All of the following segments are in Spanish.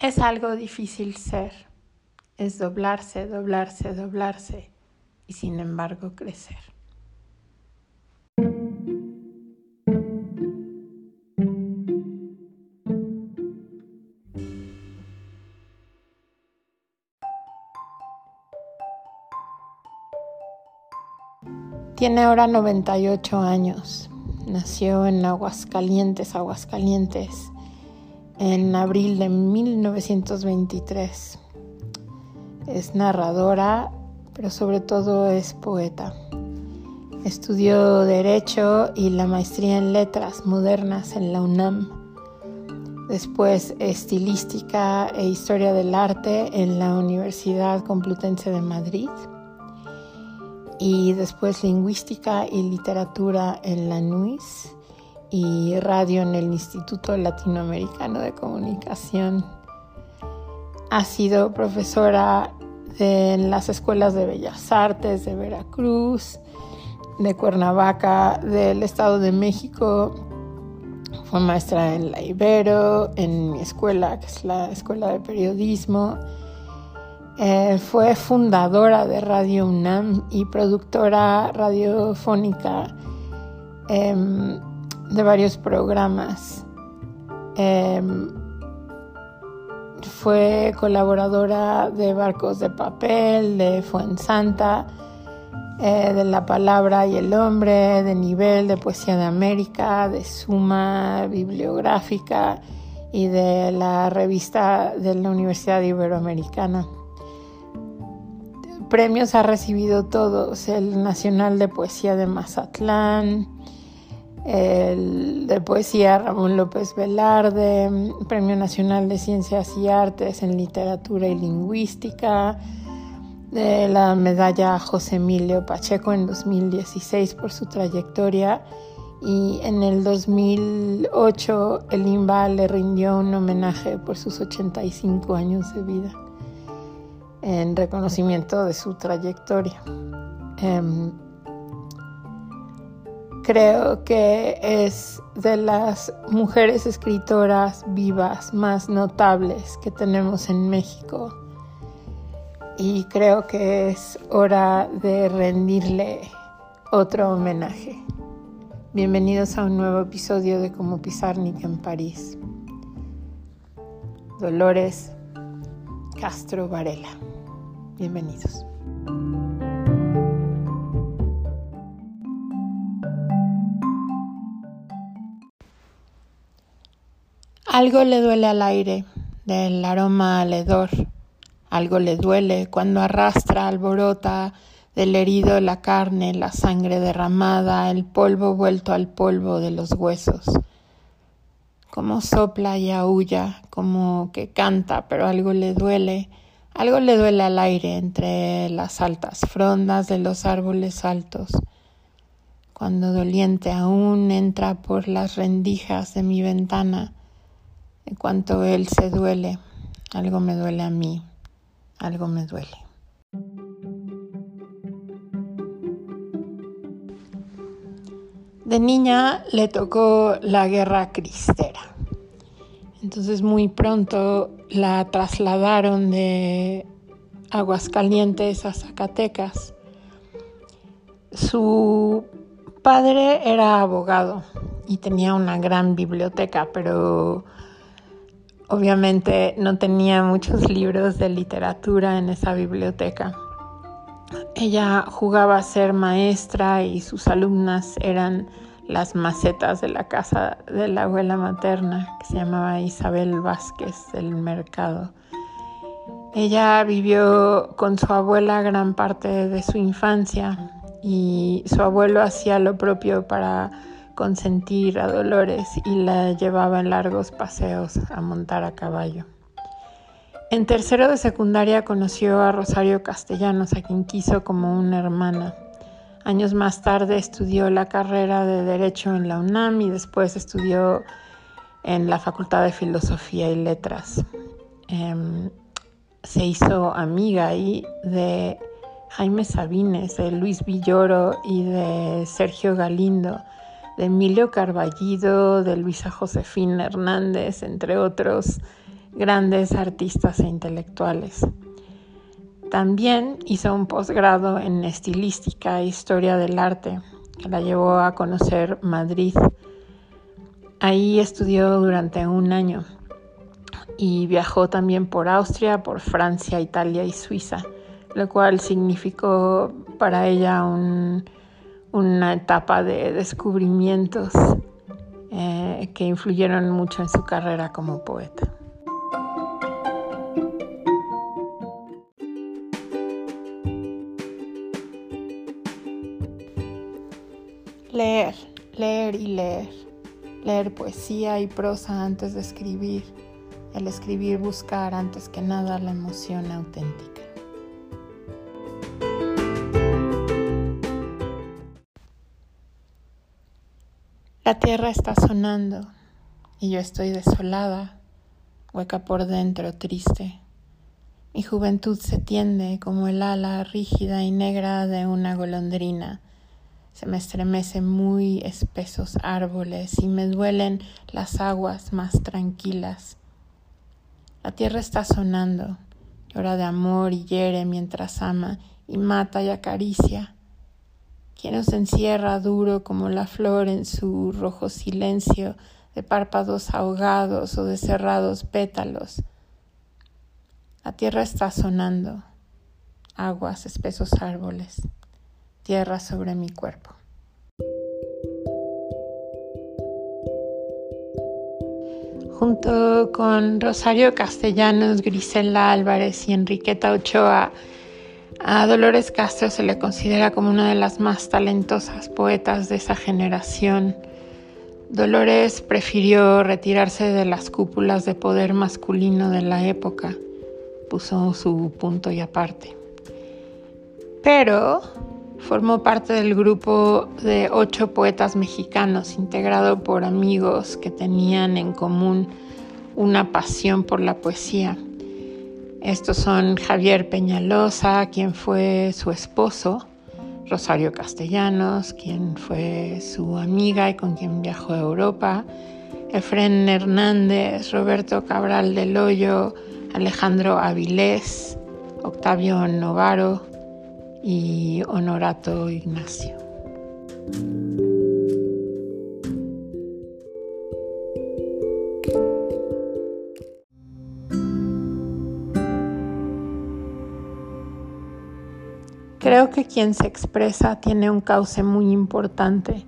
Es algo difícil ser, es doblarse, doblarse, doblarse y sin embargo crecer. Tiene ahora 98 años. Nació en Aguascalientes, Aguascalientes, en abril de 1923. Es narradora, pero sobre todo es poeta. Estudió Derecho y la maestría en Letras Modernas en la UNAM. Después Estilística e Historia del Arte en la Universidad Complutense de Madrid y después lingüística y literatura en la NUIS y radio en el Instituto Latinoamericano de Comunicación. Ha sido profesora en las escuelas de Bellas Artes de Veracruz, de Cuernavaca, del Estado de México. Fue maestra en la Ibero, en mi escuela, que es la Escuela de Periodismo eh, fue fundadora de Radio UNAM y productora radiofónica em, de varios programas. Em, fue colaboradora de Barcos de Papel, de Fuensanta, eh, de La Palabra y el Hombre, de Nivel, de Poesía de América, de Suma Bibliográfica y de la revista de la Universidad Iberoamericana premios ha recibido todos, el Nacional de Poesía de Mazatlán, el de Poesía Ramón López Velarde, Premio Nacional de Ciencias y Artes en Literatura y Lingüística, de la medalla José Emilio Pacheco en 2016 por su trayectoria y en el 2008 el INBA le rindió un homenaje por sus 85 años de vida en reconocimiento de su trayectoria. Em, creo que es de las mujeres escritoras vivas más notables que tenemos en México y creo que es hora de rendirle otro homenaje. Bienvenidos a un nuevo episodio de Como Pizarnik en París. Dolores Castro Varela. Bienvenidos. Algo le duele al aire del aroma aledor. Algo le duele cuando arrastra, alborota del herido la carne, la sangre derramada, el polvo vuelto al polvo de los huesos. Como sopla y aúlla, como que canta, pero algo le duele algo le duele al aire entre las altas frondas de los árboles altos, cuando doliente aún entra por las rendijas de mi ventana, en cuanto él se duele, algo me duele a mí, algo me duele. De niña le tocó la guerra cristera. Entonces muy pronto la trasladaron de Aguascalientes a Zacatecas. Su padre era abogado y tenía una gran biblioteca, pero obviamente no tenía muchos libros de literatura en esa biblioteca. Ella jugaba a ser maestra y sus alumnas eran las macetas de la casa de la abuela materna, que se llamaba Isabel Vázquez del Mercado. Ella vivió con su abuela gran parte de su infancia y su abuelo hacía lo propio para consentir a Dolores y la llevaba largos paseos a montar a caballo. En tercero de secundaria conoció a Rosario Castellanos, a quien quiso como una hermana. Años más tarde estudió la carrera de Derecho en la UNAM y después estudió en la Facultad de Filosofía y Letras. Em, se hizo amiga ahí de Jaime Sabines, de Luis Villoro y de Sergio Galindo, de Emilio Carballido, de Luisa Josefina Hernández, entre otros grandes artistas e intelectuales. También hizo un posgrado en estilística e historia del arte, que la llevó a conocer Madrid. Ahí estudió durante un año y viajó también por Austria, por Francia, Italia y Suiza, lo cual significó para ella una etapa de descubrimientos eh, que influyeron mucho en su carrera como poeta. Leer, leer y leer. Leer poesía y prosa antes de escribir. El escribir buscar antes que nada la emoción auténtica. La tierra está sonando y yo estoy desolada, hueca por dentro, triste. Mi juventud se tiende como el ala rígida y negra de una golondrina se me estremecen muy espesos árboles y me duelen las aguas más tranquilas. La tierra está sonando, llora de amor y hiere mientras ama y mata y acaricia. ¿Quién nos encierra duro como la flor en su rojo silencio de párpados ahogados o de cerrados pétalos? La tierra está sonando, aguas, espesos árboles tierra sobre mi cuerpo. Junto con Rosario Castellanos, Grisela Álvarez y Enriqueta Ochoa, a Dolores Castro se le considera como una de las más talentosas poetas de esa generación. Dolores prefirió retirarse de las cúpulas de poder masculino de la época, puso su punto y aparte. Pero Formó parte del grupo de ocho poetas mexicanos, integrado por amigos que tenían en común una pasión por la poesía. Estos son Javier Peñalosa, quien fue su esposo, Rosario Castellanos, quien fue su amiga y con quien viajó a Europa, Efren Hernández, Roberto Cabral del Hoyo, Alejandro Avilés, Octavio Novaro, y Honorato Ignacio. Creo que quien se expresa tiene un cauce muy importante.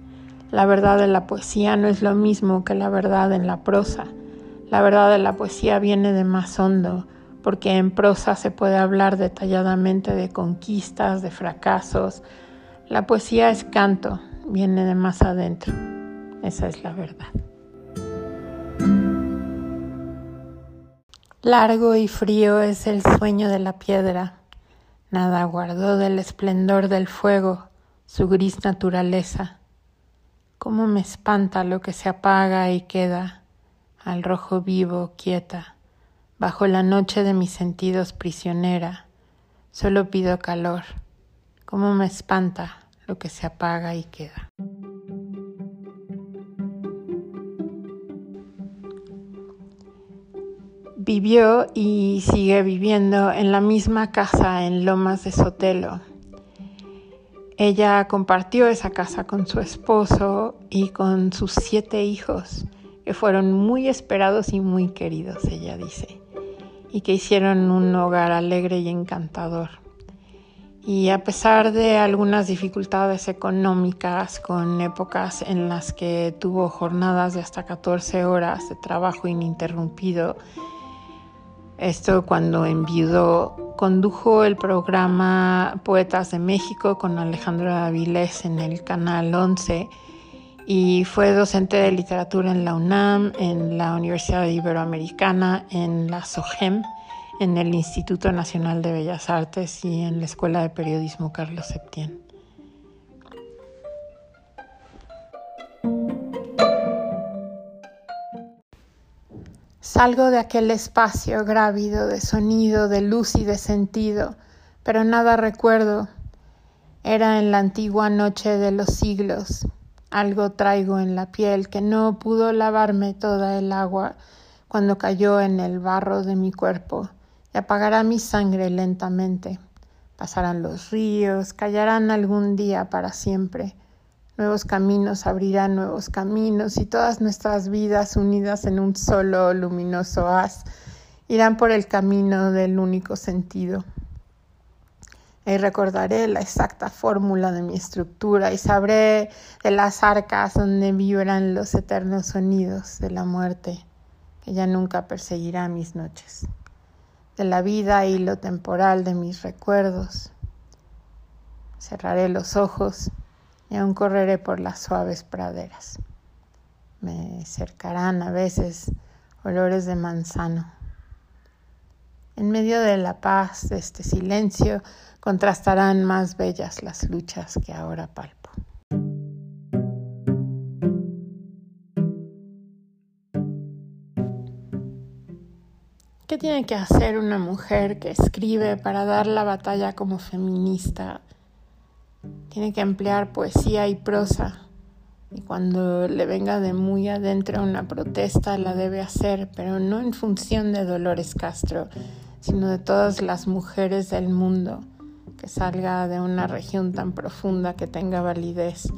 La verdad de la poesía no es lo mismo que la verdad en la prosa. La verdad de la poesía viene de más hondo, porque en prosa se puede hablar detalladamente de conquistas, de fracasos. La poesía es canto, viene de más adentro. Esa es la verdad. Largo y frío es el sueño de la piedra. Nada guardó del esplendor del fuego, su gris naturaleza. Cómo me espanta lo que se apaga y queda al rojo vivo, quieta Bajo la noche de mis sentidos prisionera, solo pido calor. Cómo me espanta lo que se apaga y queda. Vivió y sigue viviendo en la misma casa en Lomas de Sotelo. Ella compartió esa casa con su esposo y con sus siete hijos, que fueron muy esperados y muy queridos, ella dice y que hicieron un hogar alegre y encantador. Y a pesar de algunas dificultades económicas, con épocas en las que tuvo jornadas de hasta 14 horas de trabajo ininterrumpido, esto cuando enviudó, condujo el programa Poetas de México con Alejandro Avilés en el Canal 11 y fue docente de literatura en la UNAM, en la Universidad Iberoamericana, en la SOGEM, en el Instituto Nacional de Bellas Artes y en la Escuela de Periodismo Carlos Septién. Salgo de aquel espacio grávido de sonido, de luz y de sentido, pero nada recuerdo. Era en la antigua noche de los siglos, algo traigo en la piel que no pudo lavarme toda el agua, cuando cayó en el barro de mi cuerpo y apagará mi sangre lentamente. Pasarán los ríos, callarán algún día para siempre. Nuevos caminos abrirán nuevos caminos y todas nuestras vidas unidas en un solo luminoso haz irán por el camino del único sentido. Y recordaré la exacta fórmula de mi estructura y sabré de las arcas donde vibran los eternos sonidos de la muerte que ya nunca perseguirá mis noches, de la vida y lo temporal de mis recuerdos. Cerraré los ojos y aún correré por las suaves praderas. Me cercarán a veces olores de manzano. En medio de la paz de este silencio contrastarán más bellas las luchas que ahora palpo. ¿Qué tiene que hacer una mujer que escribe para dar la batalla como feminista? Tiene que emplear poesía y prosa. Y cuando le venga de muy adentro una protesta, la debe hacer, pero no en función de Dolores Castro, sino de todas las mujeres del mundo, que salga de una región tan profunda que tenga validez.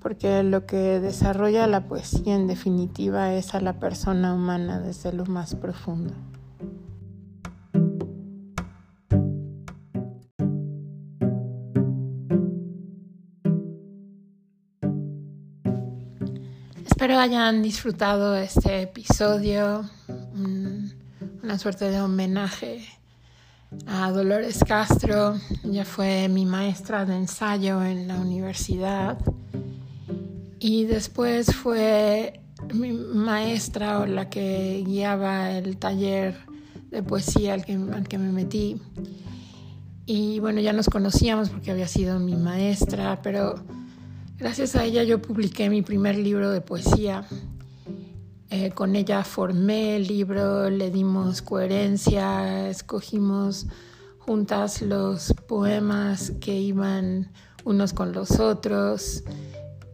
Porque lo que desarrolla la poesía en definitiva es a la persona humana desde lo más profundo. Espero hayan disfrutado este episodio, una suerte de homenaje a Dolores Castro. Ella fue mi maestra de ensayo en la universidad y después fue mi maestra o la que guiaba el taller de poesía al que, al que me metí. Y bueno, ya nos conocíamos porque había sido mi maestra, pero Gracias a ella yo publiqué mi primer libro de poesía. Eh, con ella formé el libro, le dimos coherencia, escogimos juntas los poemas que iban unos con los otros,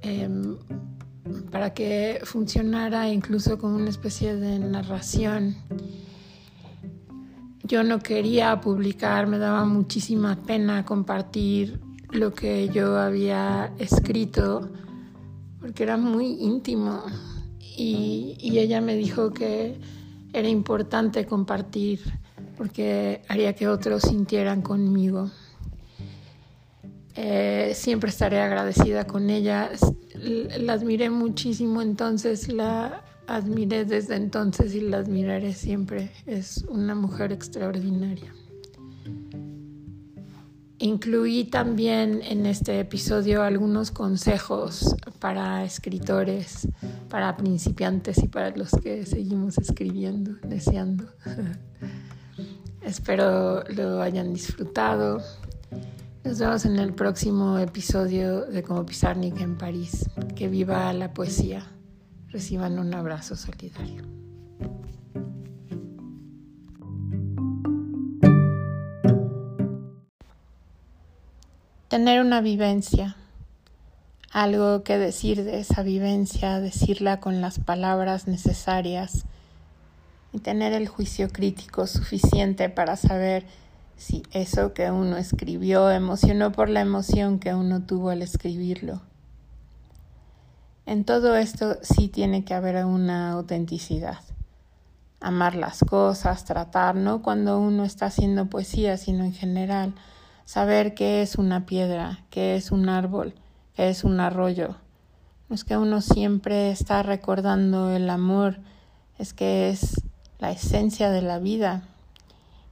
em, para que funcionara incluso como una especie de narración. Yo no quería publicar, me daba muchísima pena compartir lo que yo había escrito porque era muy íntimo y, ella me dijo que era importante compartir porque haría que otros sintieran conmigo. Eh, siempre estaré agradecida con ella. La admiré muchísimo entonces, la admiré desde entonces y la admiraré siempre. Es una mujer extraordinaria. Incluí también en este episodio algunos consejos para escritores, para principiantes y para los que seguimos escribiendo, deseando. Espero lo hayan disfrutado. Nos vemos en el próximo episodio de Como Pizarnik en París. Que viva la poesía. Reciban un abrazo solidario. Tener una vivencia, algo que decir de esa vivencia, decirla con las palabras necesarias y tener el juicio crítico suficiente para saber si eso que uno escribió emocionó por la emoción que uno tuvo al escribirlo. En todo esto sí tiene que haber una autenticidad. Amar las cosas, tratar, no cuando uno está haciendo poesía, sino en general saber qué es una piedra, qué es un árbol, qué es un arroyo. No es que uno siempre está recordando el amor, es que es la esencia de la vida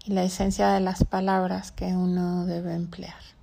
y la esencia de las palabras que uno debe emplear.